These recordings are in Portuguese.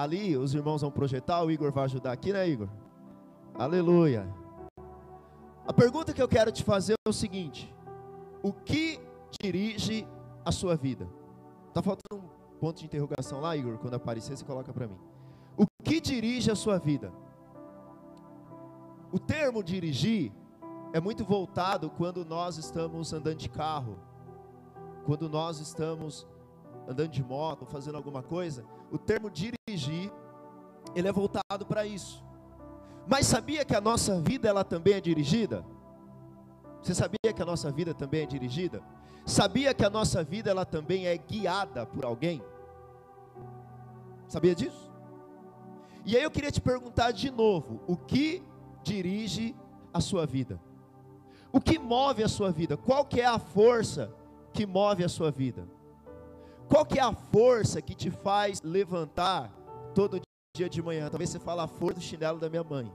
Ali os irmãos vão projetar, o Igor vai ajudar aqui, né, Igor? Aleluia. A pergunta que eu quero te fazer é o seguinte: o que dirige a sua vida? Tá faltando um ponto de interrogação lá, Igor? Quando aparecer, você coloca para mim. O que dirige a sua vida? O termo dirigir é muito voltado quando nós estamos andando de carro, quando nós estamos andando de moto, fazendo alguma coisa. O termo dirigir, ele é voltado para isso. Mas sabia que a nossa vida ela também é dirigida? Você sabia que a nossa vida também é dirigida? Sabia que a nossa vida ela também é guiada por alguém? Sabia disso? E aí eu queria te perguntar de novo, o que dirige a sua vida? O que move a sua vida? Qual que é a força que move a sua vida? Qual que é a força que te faz levantar todo dia de manhã? Talvez você fale a força do chinelo da minha mãe.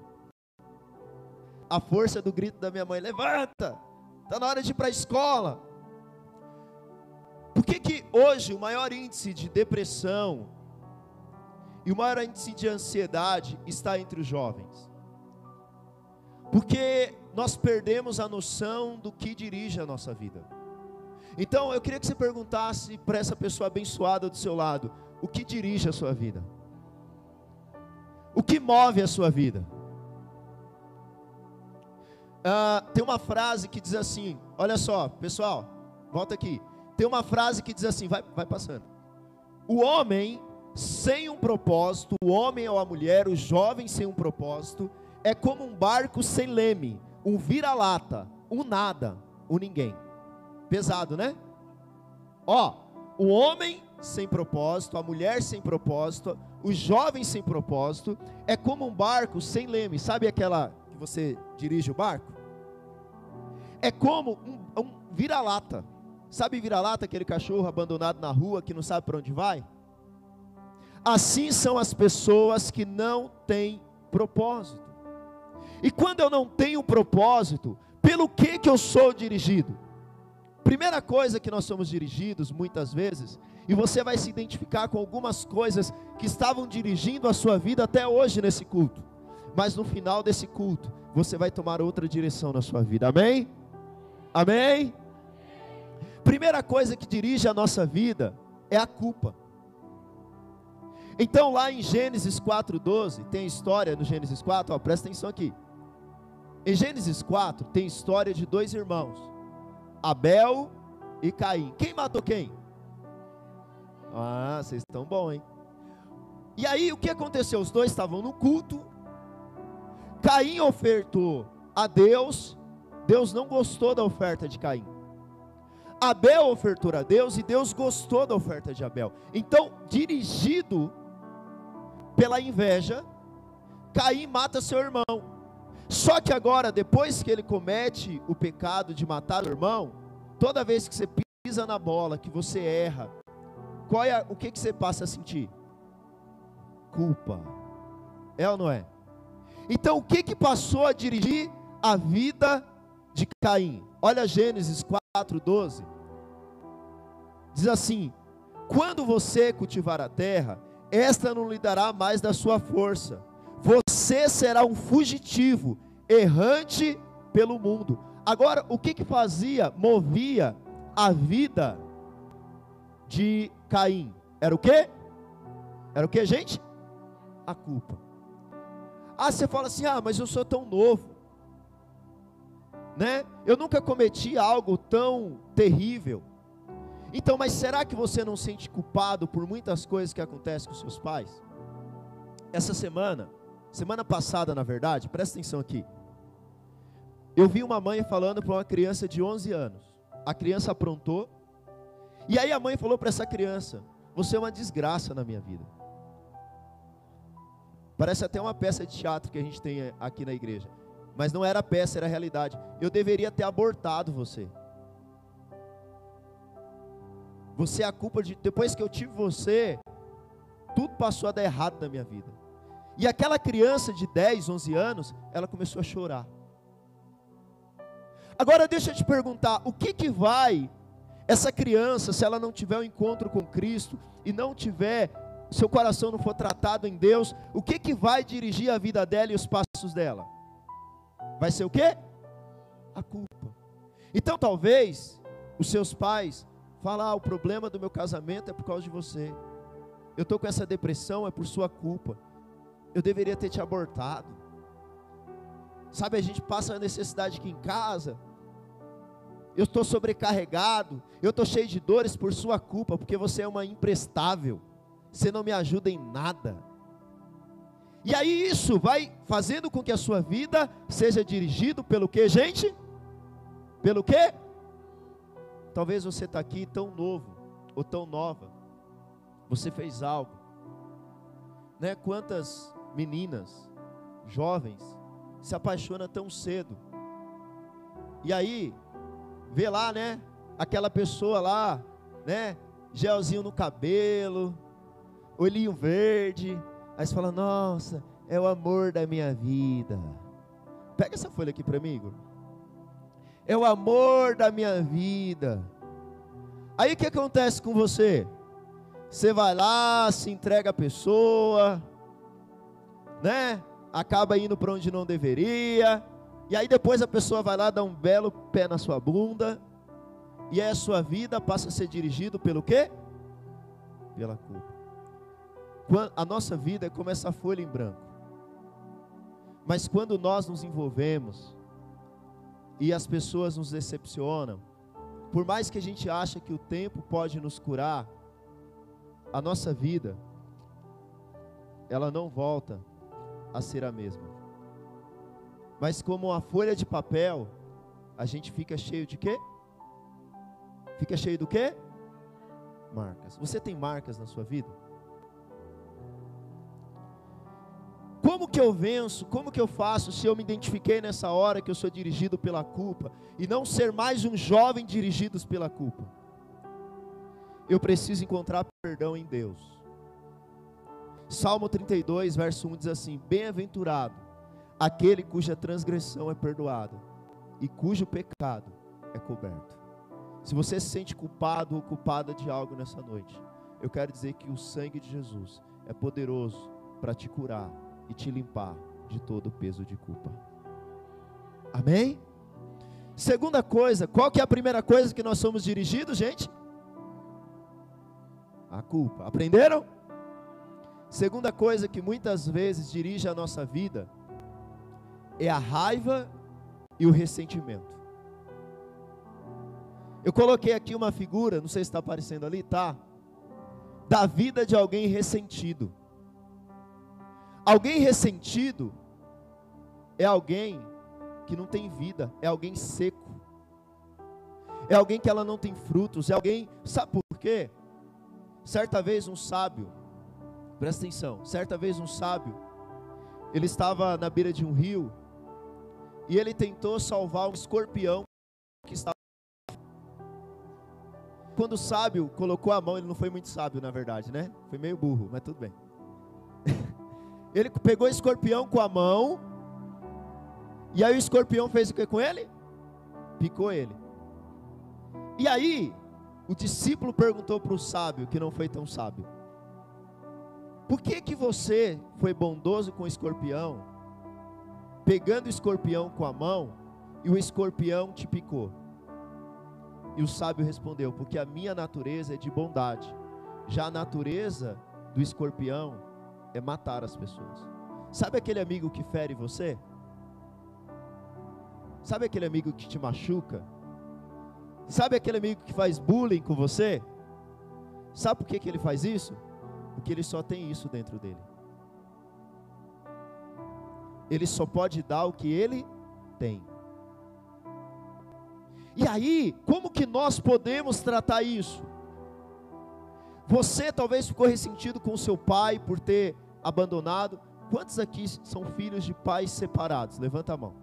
A força do grito da minha mãe, levanta! Está na hora de ir para a escola. Por que, que hoje o maior índice de depressão e o maior índice de ansiedade está entre os jovens? Porque nós perdemos a noção do que dirige a nossa vida. Então eu queria que você perguntasse para essa pessoa abençoada do seu lado: o que dirige a sua vida? O que move a sua vida? Ah, tem uma frase que diz assim: olha só, pessoal, volta aqui. Tem uma frase que diz assim: vai, vai passando. O homem sem um propósito, o homem ou a mulher, o jovem sem um propósito, é como um barco sem leme, um vira-lata, um nada, um ninguém. Pesado, né? Ó, o homem sem propósito, a mulher sem propósito, o jovem sem propósito, é como um barco sem leme. Sabe aquela que você dirige o barco? É como um, um vira-lata. Sabe vira-lata, aquele cachorro abandonado na rua que não sabe para onde vai? Assim são as pessoas que não têm propósito. E quando eu não tenho propósito, pelo que que eu sou dirigido? Primeira coisa que nós somos dirigidos muitas vezes, e você vai se identificar com algumas coisas que estavam dirigindo a sua vida até hoje nesse culto. Mas no final desse culto, você vai tomar outra direção na sua vida. Amém? Amém? Primeira coisa que dirige a nossa vida é a culpa. Então lá em Gênesis 4:12, tem história no Gênesis 4, ó, presta atenção aqui. Em Gênesis 4 tem história de dois irmãos, Abel e Caim. Quem matou quem? Ah, vocês estão bom, hein? E aí o que aconteceu? Os dois estavam no culto. Caim ofertou a Deus. Deus não gostou da oferta de Caim. Abel ofertou a Deus e Deus gostou da oferta de Abel. Então, dirigido pela inveja, Caim mata seu irmão. Só que agora, depois que ele comete o pecado de matar o irmão, toda vez que você pisa na bola, que você erra, qual é, o que, que você passa a sentir? Culpa. É ou não é? Então, o que, que passou a dirigir a vida de Caim? Olha Gênesis 4,12. Diz assim: Quando você cultivar a terra, esta não lhe dará mais da sua força você será um fugitivo, errante pelo mundo. Agora, o que que fazia, movia a vida de Caim? Era o que? Era o que, gente? A culpa. Ah, você fala assim: ah, mas eu sou tão novo, né? Eu nunca cometi algo tão terrível. Então, mas será que você não sente culpado por muitas coisas que acontecem com seus pais? Essa semana, Semana passada, na verdade, presta atenção aqui. Eu vi uma mãe falando para uma criança de 11 anos. A criança aprontou. E aí a mãe falou para essa criança: Você é uma desgraça na minha vida. Parece até uma peça de teatro que a gente tem aqui na igreja. Mas não era peça, era realidade. Eu deveria ter abortado você. Você é a culpa de. Depois que eu tive você, tudo passou a dar errado na minha vida. E aquela criança de 10, 11 anos, ela começou a chorar. Agora deixa eu te perguntar, o que que vai essa criança, se ela não tiver um encontro com Cristo e não tiver seu coração não for tratado em Deus, o que que vai dirigir a vida dela e os passos dela? Vai ser o quê? A culpa. Então talvez os seus pais falem: ah, o problema do meu casamento é por causa de você. Eu estou com essa depressão, é por sua culpa. Eu deveria ter te abortado. Sabe, a gente passa a necessidade aqui em casa. Eu estou sobrecarregado. Eu estou cheio de dores por sua culpa, porque você é uma imprestável. Você não me ajuda em nada. E aí isso vai fazendo com que a sua vida seja dirigido pelo que, gente? Pelo que? Talvez você está aqui tão novo ou tão nova. Você fez algo. Né? Quantas meninas, jovens, se apaixonam tão cedo. E aí, vê lá, né? Aquela pessoa lá, né? Gelzinho no cabelo, olhinho verde. Aí você fala: Nossa, é o amor da minha vida. Pega essa folha aqui para mim, Igor é o amor da minha vida. Aí o que acontece com você? Você vai lá, se entrega a pessoa, né? Acaba indo para onde não deveria, e aí depois a pessoa vai lá dar um belo pé na sua bunda, e aí a sua vida passa a ser dirigido pelo quê? Pela culpa. A nossa vida é como essa folha em branco. Mas quando nós nos envolvemos e as pessoas nos decepcionam, por mais que a gente ache que o tempo pode nos curar, a nossa vida ela não volta a ser a mesma. Mas como uma folha de papel, a gente fica cheio de quê? Fica cheio do quê? Marcas. Você tem marcas na sua vida? Como que eu venço? Como que eu faço se eu me identifiquei nessa hora que eu sou dirigido pela culpa e não ser mais um jovem dirigido pela culpa? Eu preciso encontrar perdão em Deus. Salmo 32, verso 1 diz assim: Bem-aventurado aquele cuja transgressão é perdoada e cujo pecado é coberto. Se você se sente culpado ou culpada de algo nessa noite, eu quero dizer que o sangue de Jesus é poderoso para te curar e te limpar de todo o peso de culpa. Amém? Segunda coisa, qual que é a primeira coisa que nós somos dirigidos, gente? A culpa. Aprenderam? Segunda coisa que muitas vezes dirige a nossa vida é a raiva e o ressentimento. Eu coloquei aqui uma figura, não sei se está aparecendo ali, tá? Da vida de alguém ressentido. Alguém ressentido é alguém que não tem vida, é alguém seco, é alguém que ela não tem frutos, é alguém, sabe por quê? Certa vez um sábio, presta atenção, certa vez um sábio, ele estava na beira de um rio e ele tentou salvar um escorpião que estava. Quando o sábio colocou a mão, ele não foi muito sábio na verdade, né? Foi meio burro, mas tudo bem. Ele pegou o escorpião com a mão. E aí o escorpião fez o que com ele? Picou ele. E aí, o discípulo perguntou para o sábio, que não foi tão sábio: Por que que você foi bondoso com o escorpião, pegando o escorpião com a mão, e o escorpião te picou? E o sábio respondeu: Porque a minha natureza é de bondade, já a natureza do escorpião é matar as pessoas. Sabe aquele amigo que fere você? Sabe aquele amigo que te machuca? Sabe aquele amigo que faz bullying com você? Sabe por que, que ele faz isso? Porque ele só tem isso dentro dele. Ele só pode dar o que ele tem. E aí, como que nós podemos tratar isso? Você talvez ficou ressentido com seu pai por ter abandonado. Quantos aqui são filhos de pais separados? Levanta a mão.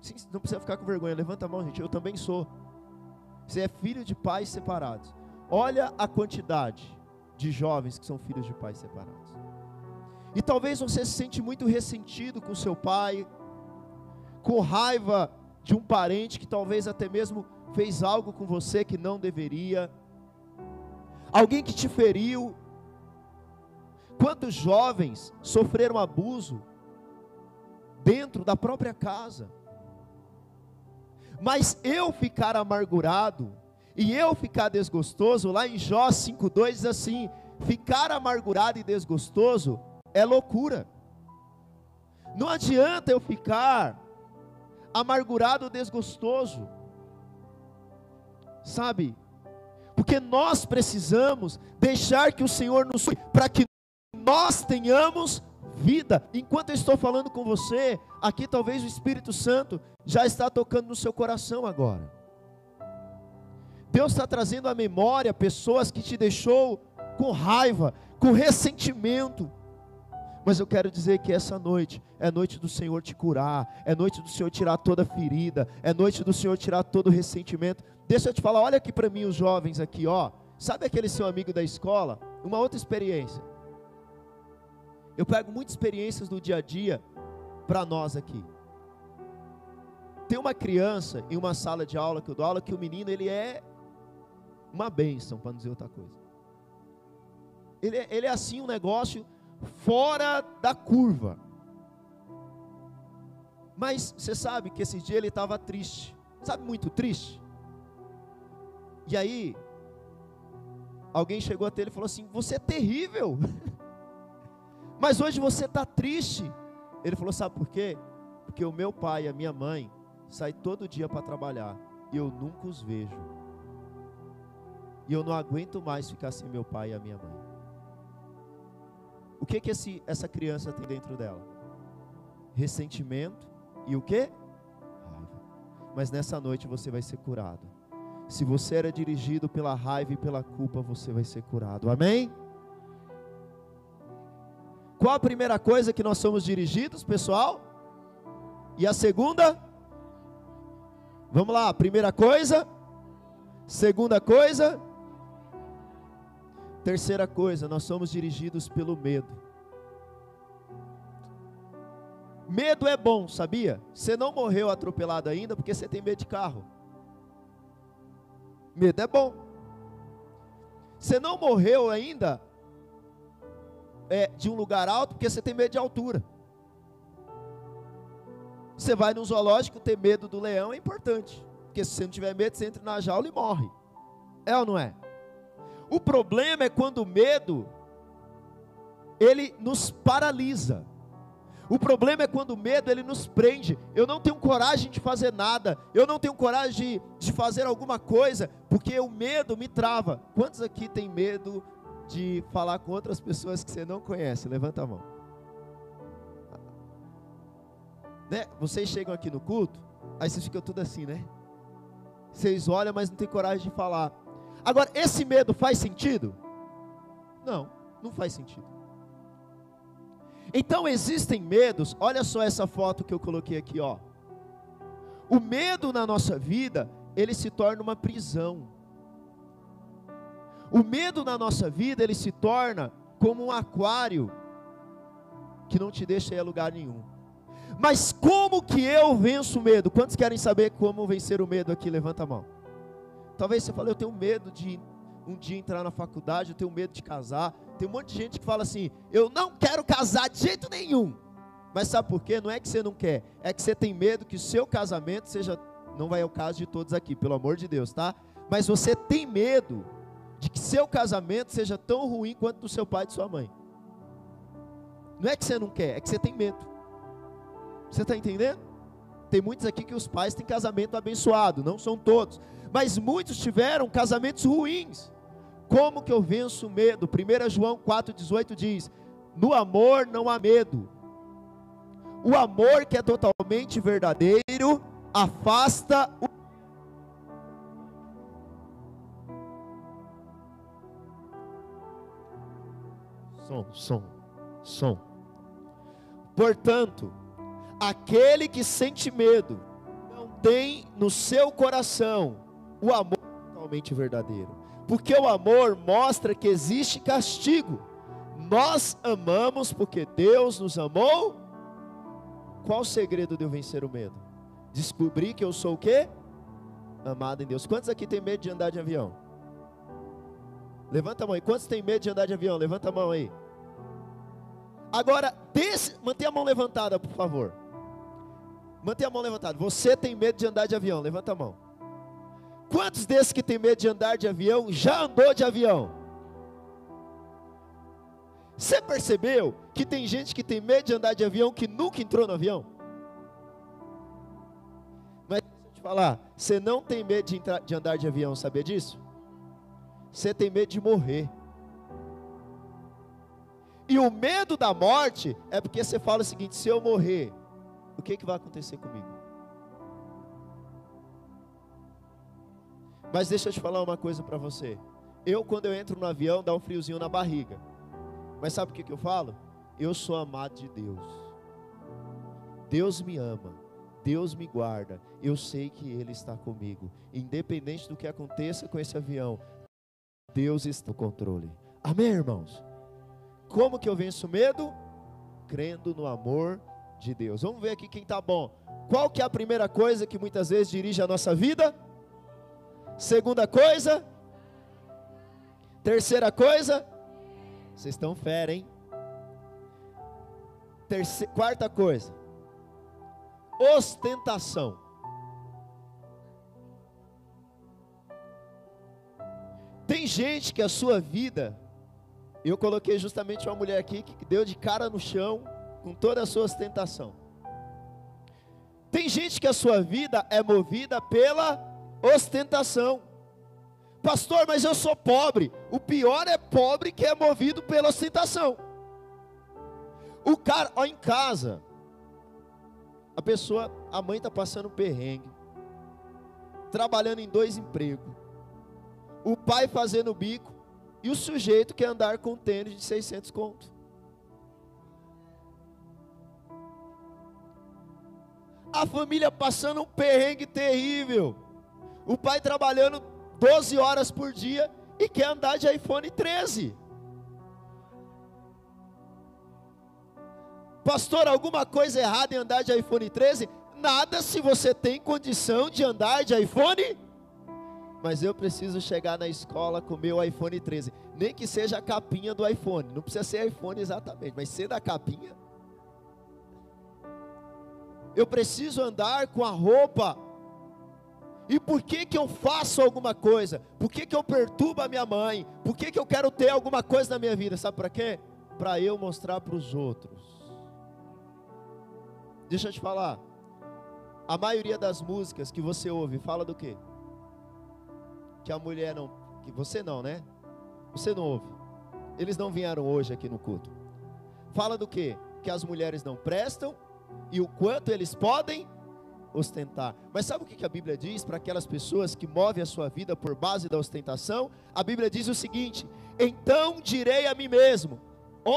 Sim, não precisa ficar com vergonha, levanta a mão, gente. Eu também sou. Você é filho de pais separados. Olha a quantidade de jovens que são filhos de pais separados. E talvez você se sente muito ressentido com seu pai, com raiva de um parente que talvez até mesmo fez algo com você que não deveria, alguém que te feriu, Quantos jovens sofreram abuso dentro da própria casa? Mas eu ficar amargurado e eu ficar desgostoso, lá em Jó 5,2 diz assim: ficar amargurado e desgostoso é loucura. Não adianta eu ficar amargurado desgostoso, sabe? Porque nós precisamos deixar que o Senhor nos para que nós tenhamos vida. Enquanto eu estou falando com você, aqui talvez o Espírito Santo já está tocando no seu coração agora. Deus está trazendo à memória pessoas que te deixou com raiva, com ressentimento. Mas eu quero dizer que essa noite é noite do Senhor te curar, é noite do Senhor tirar toda ferida, é noite do Senhor tirar todo ressentimento. Deixa eu te falar, olha aqui para mim os jovens aqui, ó. Sabe aquele seu amigo da escola? Uma outra experiência. Eu pego muitas experiências do dia a dia para nós aqui. Tem uma criança em uma sala de aula que eu dou aula que o menino ele é uma bênção, para não dizer outra coisa. Ele, é, ele é assim um negócio fora da curva. Mas você sabe que esse dia ele estava triste, sabe, muito triste. E aí, alguém chegou até ele e falou assim: Você é terrível. Mas hoje você está triste. Ele falou: Sabe por quê? Porque o meu pai e a minha mãe saem todo dia para trabalhar e eu nunca os vejo. E eu não aguento mais ficar sem meu pai e a minha mãe. O que que esse, essa criança tem dentro dela? Ressentimento e o que? Raiva. Mas nessa noite você vai ser curado. Se você era dirigido pela raiva e pela culpa, você vai ser curado. Amém? Qual a primeira coisa que nós somos dirigidos, pessoal? E a segunda? Vamos lá, primeira coisa. Segunda coisa. Terceira coisa, nós somos dirigidos pelo medo. Medo é bom, sabia? Você não morreu atropelado ainda porque você tem medo de carro. Medo é bom. Você não morreu ainda é, de um lugar alto porque você tem medo de altura. Você vai no zoológico ter medo do leão é importante. Porque se você não tiver medo, você entra na jaula e morre. É ou não é? O problema é quando o medo ele nos paralisa. O problema é quando o medo ele nos prende. Eu não tenho coragem de fazer nada. Eu não tenho coragem de, de fazer alguma coisa porque o medo me trava. Quantos aqui têm medo de falar com outras pessoas que você não conhece? Levanta a mão. Né? Vocês chegam aqui no culto, aí vocês ficam tudo assim, né? Vocês olham, mas não tem coragem de falar. Agora, esse medo faz sentido? Não, não faz sentido. Então existem medos, olha só essa foto que eu coloquei aqui, ó. O medo na nossa vida, ele se torna uma prisão. O medo na nossa vida, ele se torna como um aquário que não te deixa ir a lugar nenhum. Mas como que eu venço o medo? Quantos querem saber como vencer o medo aqui? Levanta a mão. Talvez você fale, eu tenho medo de um dia entrar na faculdade, eu tenho medo de casar. Tem um monte de gente que fala assim, eu não quero casar de jeito nenhum. Mas sabe por quê? Não é que você não quer, é que você tem medo que o seu casamento seja, não vai ao caso de todos aqui, pelo amor de Deus, tá? Mas você tem medo de que seu casamento seja tão ruim quanto do seu pai e de sua mãe. Não é que você não quer, é que você tem medo. Você está entendendo? Tem muitos aqui que os pais têm casamento abençoado, não são todos, mas muitos tiveram casamentos ruins. Como que eu venço o medo? 1 João 4,18 diz: No amor não há medo. O amor que é totalmente verdadeiro afasta o som, som, som. Portanto, aquele que sente medo não tem no seu coração o amor totalmente verdadeiro. Porque o amor mostra que existe castigo. Nós amamos porque Deus nos amou. Qual o segredo de eu vencer o medo? Descobrir que eu sou o quê? Amado em Deus. Quantos aqui tem medo de andar de avião? Levanta a mão aí. Quantos tem medo de andar de avião? Levanta a mão aí. Agora, desse, mantenha a mão levantada, por favor. Mantenha a mão levantada. Você tem medo de andar de avião? Levanta a mão. Quantos desses que tem medo de andar de avião já andou de avião? Você percebeu que tem gente que tem medo de andar de avião que nunca entrou no avião? Mas deixa eu te falar, você não tem medo de, entrar, de andar de avião, sabia disso? Você tem medo de morrer. E o medo da morte é porque você fala o seguinte: se eu morrer, o que, que vai acontecer comigo? Mas deixa eu te falar uma coisa para você. Eu, quando eu entro no avião, dá um friozinho na barriga. Mas sabe o que, que eu falo? Eu sou amado de Deus. Deus me ama. Deus me guarda. Eu sei que Ele está comigo. Independente do que aconteça com esse avião, Deus está no controle. Amém, irmãos? Como que eu venço o medo? Crendo no amor de Deus. Vamos ver aqui quem está bom. Qual que é a primeira coisa que muitas vezes dirige a nossa vida? Segunda coisa? Terceira coisa? Vocês estão fera, hein? Terceira, quarta coisa. Ostentação. Tem gente que a sua vida, eu coloquei justamente uma mulher aqui que deu de cara no chão com toda a sua ostentação. Tem gente que a sua vida é movida pela ostentação. Pastor, mas eu sou pobre. O pior é pobre que é movido pela ostentação. O cara, ó, em casa, a pessoa, a mãe está passando perrengue, trabalhando em dois empregos, o pai fazendo bico e o sujeito quer andar com um tênis de 600 conto. A família passando um perrengue terrível. O pai trabalhando 12 horas por dia e quer andar de iPhone 13. Pastor, alguma coisa errada em andar de iPhone 13? Nada se você tem condição de andar de iPhone 13 mas eu preciso chegar na escola com meu iPhone 13. Nem que seja a capinha do iPhone. Não precisa ser iPhone exatamente, mas ser da capinha. Eu preciso andar com a roupa. E por que que eu faço alguma coisa? Por que que eu perturbo a minha mãe? Por que que eu quero ter alguma coisa na minha vida? Sabe para quê? Para eu mostrar para os outros. Deixa eu te falar. A maioria das músicas que você ouve fala do quê? que a mulher não, que você não, né? Você não ouve. Eles não vieram hoje aqui no culto. Fala do que? Que as mulheres não prestam e o quanto eles podem ostentar. Mas sabe o que a Bíblia diz para aquelas pessoas que movem a sua vida por base da ostentação? A Bíblia diz o seguinte: Então direi a mim mesmo,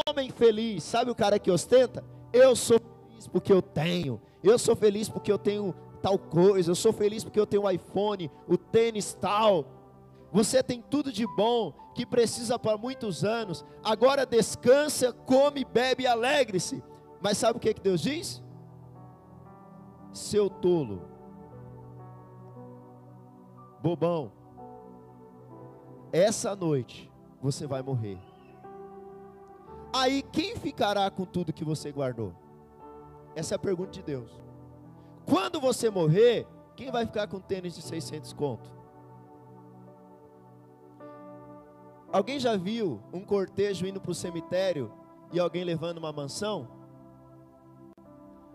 homem feliz, sabe o cara que ostenta? Eu sou feliz porque eu tenho, eu sou feliz porque eu tenho tal coisa, eu sou feliz porque eu tenho um iPhone, o tênis tal. Você tem tudo de bom que precisa para muitos anos. Agora descansa, come, bebe e alegre-se. Mas sabe o que, que Deus diz? Seu tolo, bobão, essa noite você vai morrer. Aí quem ficará com tudo que você guardou? Essa é a pergunta de Deus. Quando você morrer, quem vai ficar com tênis de 600 conto? Alguém já viu um cortejo indo para o cemitério e alguém levando uma mansão?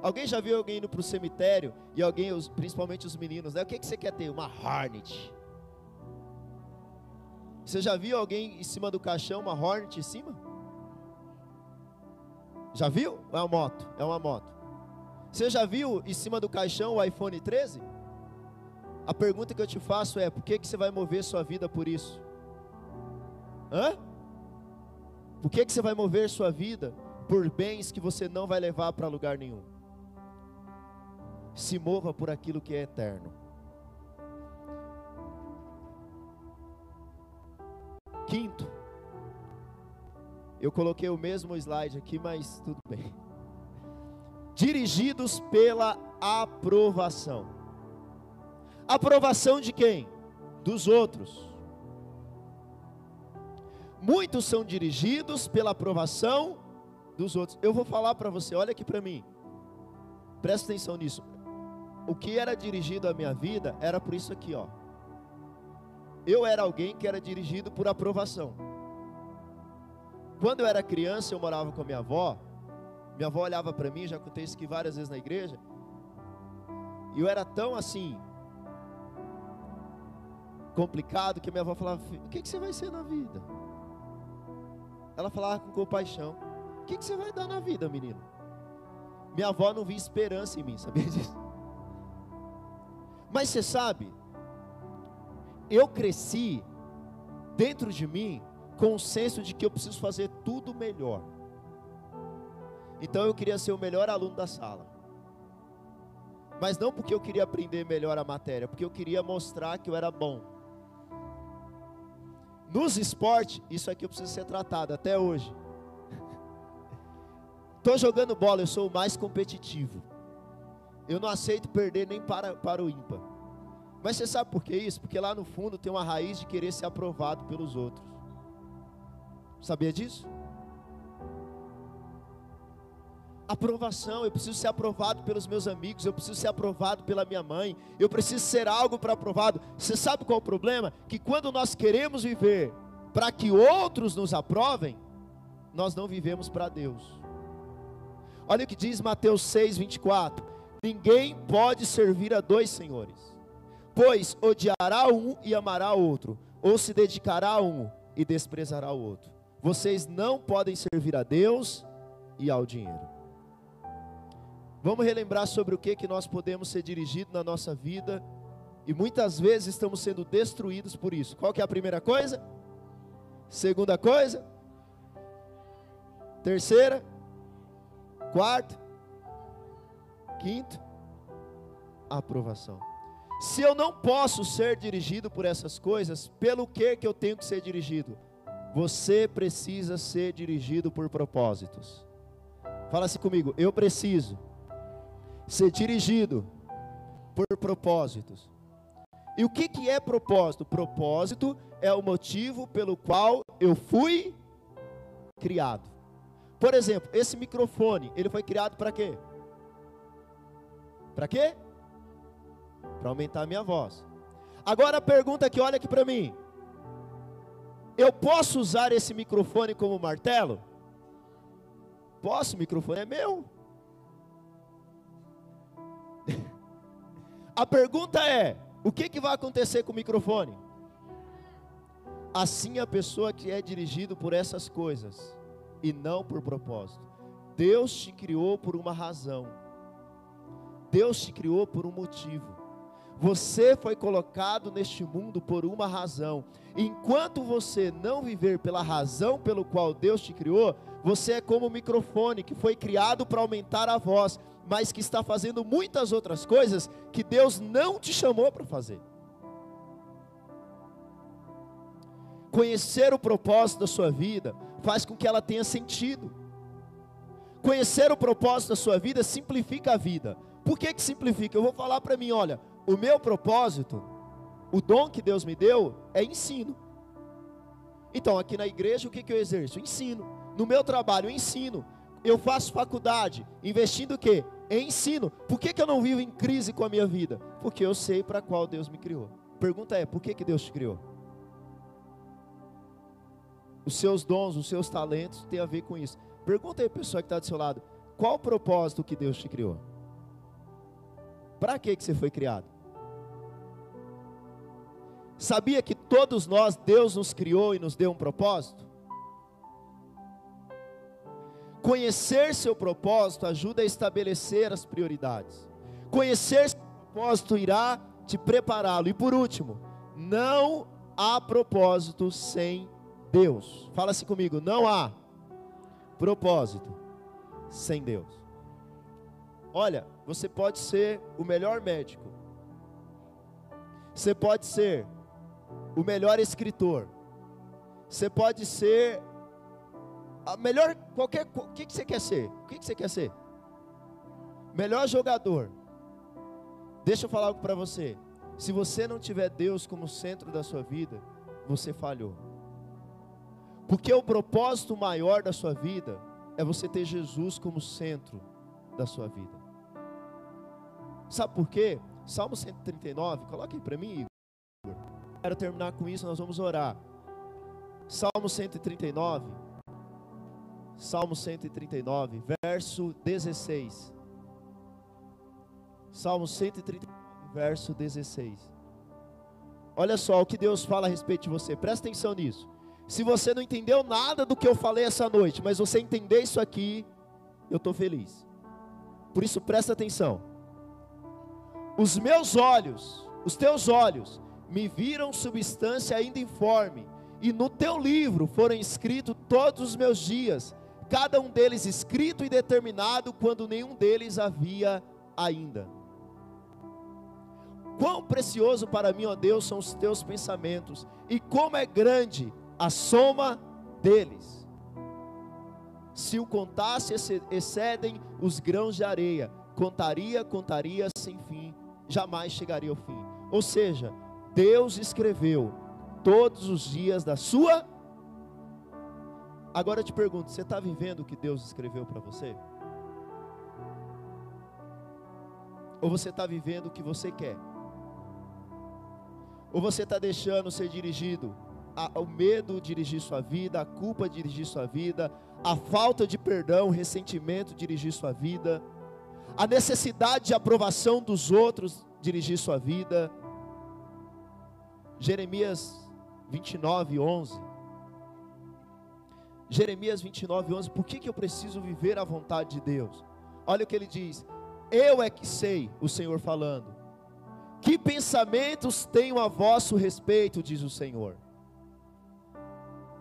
Alguém já viu alguém indo para o cemitério e alguém, principalmente os meninos, né? O que, que você quer ter? Uma Hornet. Você já viu alguém em cima do caixão, uma Hornet em cima? Já viu? É uma moto, é uma moto. Você já viu em cima do caixão o iPhone 13? A pergunta que eu te faço é: por que, que você vai mover sua vida por isso? Hã? Por que, que você vai mover sua vida por bens que você não vai levar para lugar nenhum? Se mova por aquilo que é eterno. Quinto, eu coloquei o mesmo slide aqui, mas tudo bem dirigidos pela aprovação. Aprovação de quem? Dos outros. Muitos são dirigidos pela aprovação dos outros. Eu vou falar para você, olha aqui para mim. Presta atenção nisso. O que era dirigido à minha vida era por isso aqui, ó. Eu era alguém que era dirigido por aprovação. Quando eu era criança, eu morava com a minha avó. Minha avó olhava para mim, já contei isso aqui várias vezes na igreja. E eu era tão assim complicado que minha avó falava: "O que que você vai ser na vida?" Ela falava com compaixão: "O que que você vai dar na vida, menino?" Minha avó não via esperança em mim, sabia disso? Mas você sabe, eu cresci dentro de mim com o senso de que eu preciso fazer tudo melhor. Então eu queria ser o melhor aluno da sala. Mas não porque eu queria aprender melhor a matéria, porque eu queria mostrar que eu era bom. Nos esportes, isso aqui eu preciso ser tratado até hoje. Estou jogando bola, eu sou o mais competitivo. Eu não aceito perder nem para, para o ímpar. Mas você sabe por que isso? Porque lá no fundo tem uma raiz de querer ser aprovado pelos outros. Sabia disso? Aprovação, eu preciso ser aprovado pelos meus amigos, eu preciso ser aprovado pela minha mãe, eu preciso ser algo para aprovado. Você sabe qual é o problema? Que quando nós queremos viver para que outros nos aprovem, nós não vivemos para Deus. Olha o que diz Mateus 6, 24: Ninguém pode servir a dois senhores Pois odiará um e amará o outro, ou se dedicará a um e desprezará o outro. Vocês não podem servir a Deus e ao dinheiro. Vamos relembrar sobre o que que nós podemos ser dirigidos na nossa vida e muitas vezes estamos sendo destruídos por isso. Qual que é a primeira coisa? Segunda coisa? Terceira? Quarta? Quinto? Aprovação. Se eu não posso ser dirigido por essas coisas, pelo que que eu tenho que ser dirigido? Você precisa ser dirigido por propósitos. Fala assim comigo, eu preciso ser dirigido por propósitos. E o que que é propósito? Propósito é o motivo pelo qual eu fui criado. Por exemplo, esse microfone, ele foi criado para quê? Para quê? para aumentar a minha voz. Agora a pergunta aqui, olha aqui para mim. Eu posso usar esse microfone como martelo? Posso, o microfone é meu. a pergunta é: o que, que vai acontecer com o microfone? Assim a pessoa que é dirigido por essas coisas e não por propósito. Deus te criou por uma razão. Deus te criou por um motivo. Você foi colocado neste mundo por uma razão. Enquanto você não viver pela razão pelo qual Deus te criou, você é como o microfone que foi criado para aumentar a voz, mas que está fazendo muitas outras coisas que Deus não te chamou para fazer. Conhecer o propósito da sua vida faz com que ela tenha sentido. Conhecer o propósito da sua vida simplifica a vida. Por que que simplifica? Eu vou falar para mim, olha, o meu propósito, o dom que Deus me deu é ensino. Então, aqui na igreja, o que, que eu exerço? Ensino. No meu trabalho, ensino. Eu faço faculdade, investindo o quê? Em ensino. Por que, que eu não vivo em crise com a minha vida? Porque eu sei para qual Deus me criou. Pergunta é: por que, que Deus te criou? Os seus dons, os seus talentos têm a ver com isso. Pergunta aí, pessoa que está do seu lado: qual o propósito que Deus te criou? Para que, que você foi criado? Sabia que todos nós, Deus nos criou e nos deu um propósito? Conhecer seu propósito ajuda a estabelecer as prioridades. Conhecer seu propósito irá te prepará-lo. E por último, não há propósito sem Deus. Fala assim comigo: não há propósito sem Deus. Olha, você pode ser o melhor médico, você pode ser o melhor escritor. Você pode ser a melhor qualquer o que, que você quer ser? O que, que você quer ser? Melhor jogador. Deixa eu falar algo para você. Se você não tiver Deus como centro da sua vida, você falhou. Porque o propósito maior da sua vida é você ter Jesus como centro da sua vida. Sabe por quê? Salmo 139, coloque aí para mim, Igor. Quero terminar com isso, nós vamos orar. Salmo 139, Salmo 139, verso 16. Salmo 139, verso 16. Olha só o que Deus fala a respeito de você, presta atenção nisso. Se você não entendeu nada do que eu falei essa noite, mas você entender isso aqui, eu estou feliz. Por isso presta atenção. Os meus olhos, os teus olhos, me viram substância ainda informe, e no teu livro foram escritos todos os meus dias, cada um deles escrito e determinado, quando nenhum deles havia ainda. Quão precioso para mim, ó Deus, são os teus pensamentos, e como é grande a soma deles. Se o contasse, excedem os grãos de areia. Contaria, contaria sem fim, jamais chegaria ao fim. Ou seja, Deus escreveu todos os dias da sua. Agora eu te pergunto: você está vivendo o que Deus escreveu para você? Ou você está vivendo o que você quer? Ou você está deixando ser dirigido o medo dirigir sua vida, a culpa dirigir sua vida, a falta de perdão, o ressentimento dirigir sua vida, a necessidade de aprovação dos outros dirigir sua vida. Jeremias 29, 11. Jeremias 29, 11. Por que, que eu preciso viver a vontade de Deus? Olha o que ele diz: Eu é que sei, o Senhor falando. Que pensamentos tenho a vosso respeito, diz o Senhor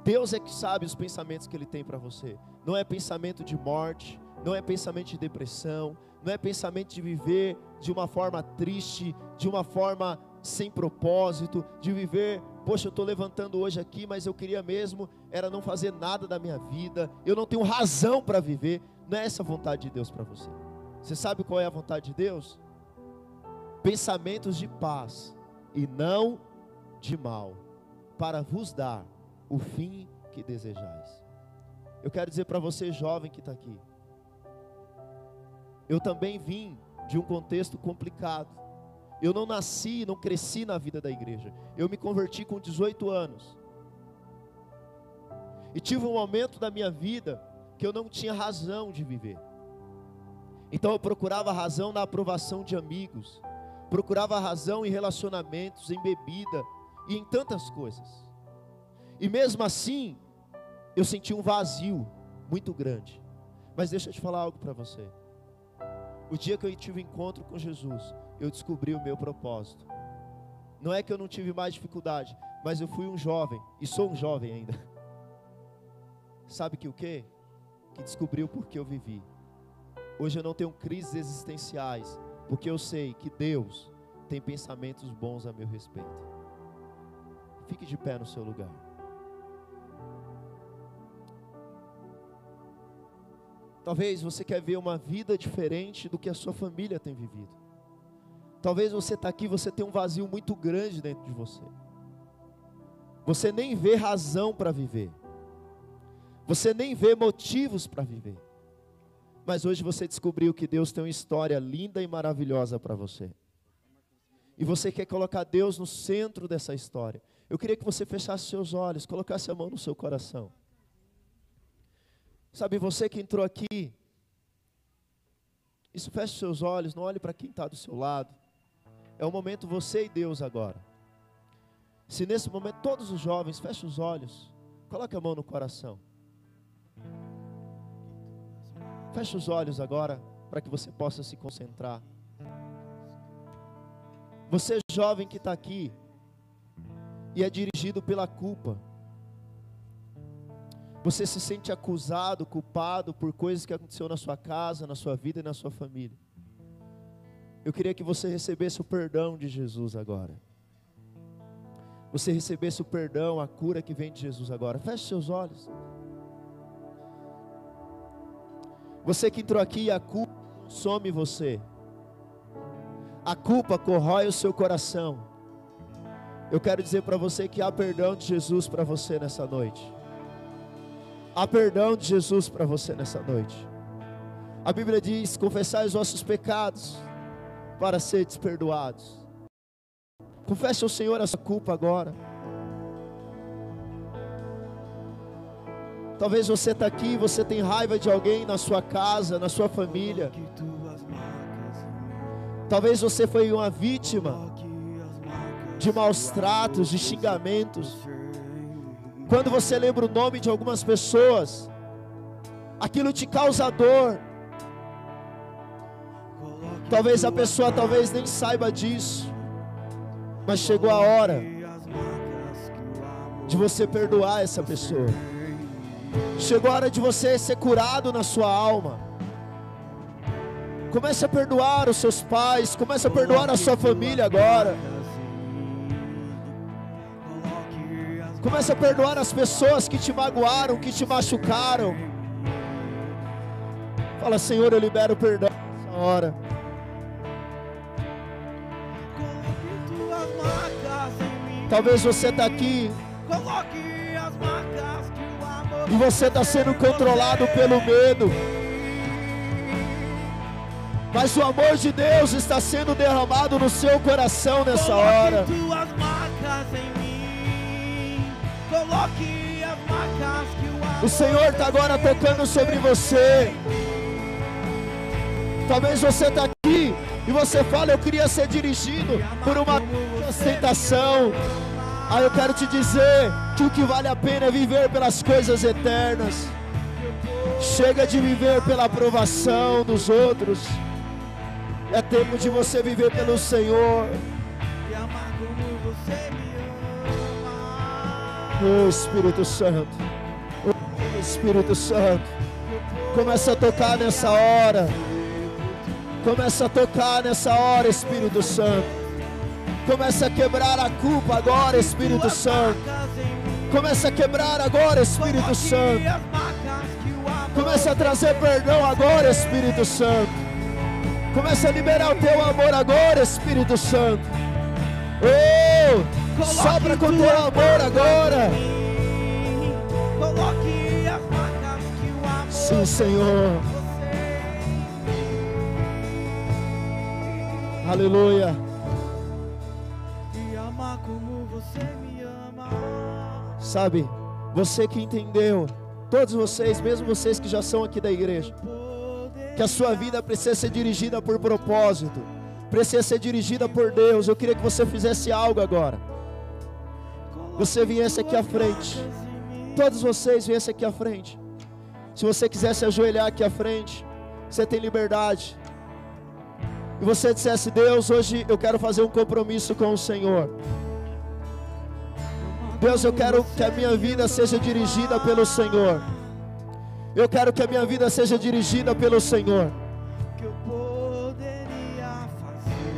Deus é que sabe os pensamentos que Ele tem para você. Não é pensamento de morte, não é pensamento de depressão, não é pensamento de viver de uma forma triste, de uma forma sem propósito, de viver, poxa, eu estou levantando hoje aqui, mas eu queria mesmo era não fazer nada da minha vida, eu não tenho razão para viver. Não é essa a vontade de Deus para você. Você sabe qual é a vontade de Deus? Pensamentos de paz e não de mal, para vos dar o fim que desejais. Eu quero dizer para você, jovem que está aqui, eu também vim de um contexto complicado. Eu não nasci, não cresci na vida da igreja. Eu me converti com 18 anos. E tive um momento da minha vida que eu não tinha razão de viver. Então eu procurava razão na aprovação de amigos, procurava razão em relacionamentos, em bebida e em tantas coisas. E mesmo assim, eu senti um vazio muito grande. Mas deixa eu te falar algo para você. O dia que eu tive encontro com Jesus, eu descobri o meu propósito. Não é que eu não tive mais dificuldade, mas eu fui um jovem e sou um jovem ainda. Sabe que o que? Que descobriu porque eu vivi. Hoje eu não tenho crises existenciais, porque eu sei que Deus tem pensamentos bons a meu respeito. Fique de pé no seu lugar. Talvez você quer ver uma vida diferente do que a sua família tem vivido. Talvez você está aqui, você tem um vazio muito grande dentro de você. Você nem vê razão para viver. Você nem vê motivos para viver. Mas hoje você descobriu que Deus tem uma história linda e maravilhosa para você. E você quer colocar Deus no centro dessa história. Eu queria que você fechasse seus olhos, colocasse a mão no seu coração. Sabe, você que entrou aqui, isso feche seus olhos, não olhe para quem está do seu lado. É o momento você e Deus agora. Se nesse momento todos os jovens fechem os olhos, coloque a mão no coração. Feche os olhos agora para que você possa se concentrar. Você jovem que está aqui e é dirigido pela culpa. Você se sente acusado, culpado por coisas que aconteceu na sua casa, na sua vida e na sua família. Eu queria que você recebesse o perdão de Jesus agora. Você recebesse o perdão, a cura que vem de Jesus agora. Feche seus olhos. Você que entrou aqui a culpa some você. A culpa corrói o seu coração. Eu quero dizer para você que há perdão de Jesus para você nessa noite Há perdão de Jesus para você nessa noite. A Bíblia diz: confessai os vossos pecados para seres perdoados. Confesse ao Senhor a sua culpa agora. Talvez você está aqui, você tem raiva de alguém na sua casa, na sua família. Talvez você foi uma vítima de maus tratos, de xingamentos. Quando você lembra o nome de algumas pessoas, aquilo te causa dor. Talvez a pessoa talvez nem saiba disso. Mas chegou a hora de você perdoar essa pessoa. Chegou a hora de você ser curado na sua alma. Comece a perdoar os seus pais, comece a perdoar a sua família agora. Comece a perdoar as pessoas que te magoaram, que te machucaram. Fala, Senhor, eu libero perdão nessa hora. Talvez você está aqui e você está sendo controlado pelo medo. Mas o amor de Deus está sendo derramado no seu coração nessa hora. O Senhor está agora tocando sobre você. Talvez você está aqui e você fala, eu queria ser dirigido por uma tentação. Aí eu quero te dizer que o que vale a pena é viver pelas coisas eternas. Chega de viver pela aprovação dos outros. É tempo de você viver pelo Senhor. Oh Espírito Santo. Oh Espírito Santo. Começa a tocar nessa hora. Começa a tocar nessa hora, Espírito Santo. Começa a quebrar a culpa agora, Espírito Santo. Começa a quebrar agora, Espírito Santo. Começa a trazer perdão agora, Espírito Santo. Começa a liberar o teu amor agora, Espírito Santo. Oh, sobra com o teu amor agora. Sim, Senhor. Aleluia. Sabe, você que entendeu, todos vocês, mesmo vocês que já são aqui da igreja, que a sua vida precisa ser dirigida por propósito, precisa ser dirigida por Deus. Eu queria que você fizesse algo agora. Você viesse aqui à frente. Todos vocês viessem aqui à frente. Se você quiser se ajoelhar aqui à frente, você tem liberdade. E você dissesse: Deus, hoje eu quero fazer um compromisso com o Senhor. Deus, eu quero que a minha vida seja dirigida pelo Senhor. Eu quero que a minha vida seja dirigida pelo Senhor.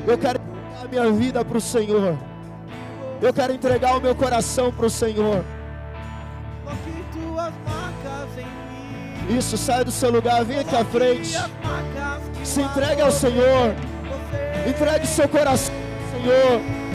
Eu quero a minha vida para o Senhor. Eu quero entregar o meu coração para o Senhor. Isso, sai do seu lugar, vem aqui à frente. Se entregue ao Senhor. Entregue seu coração Senhor.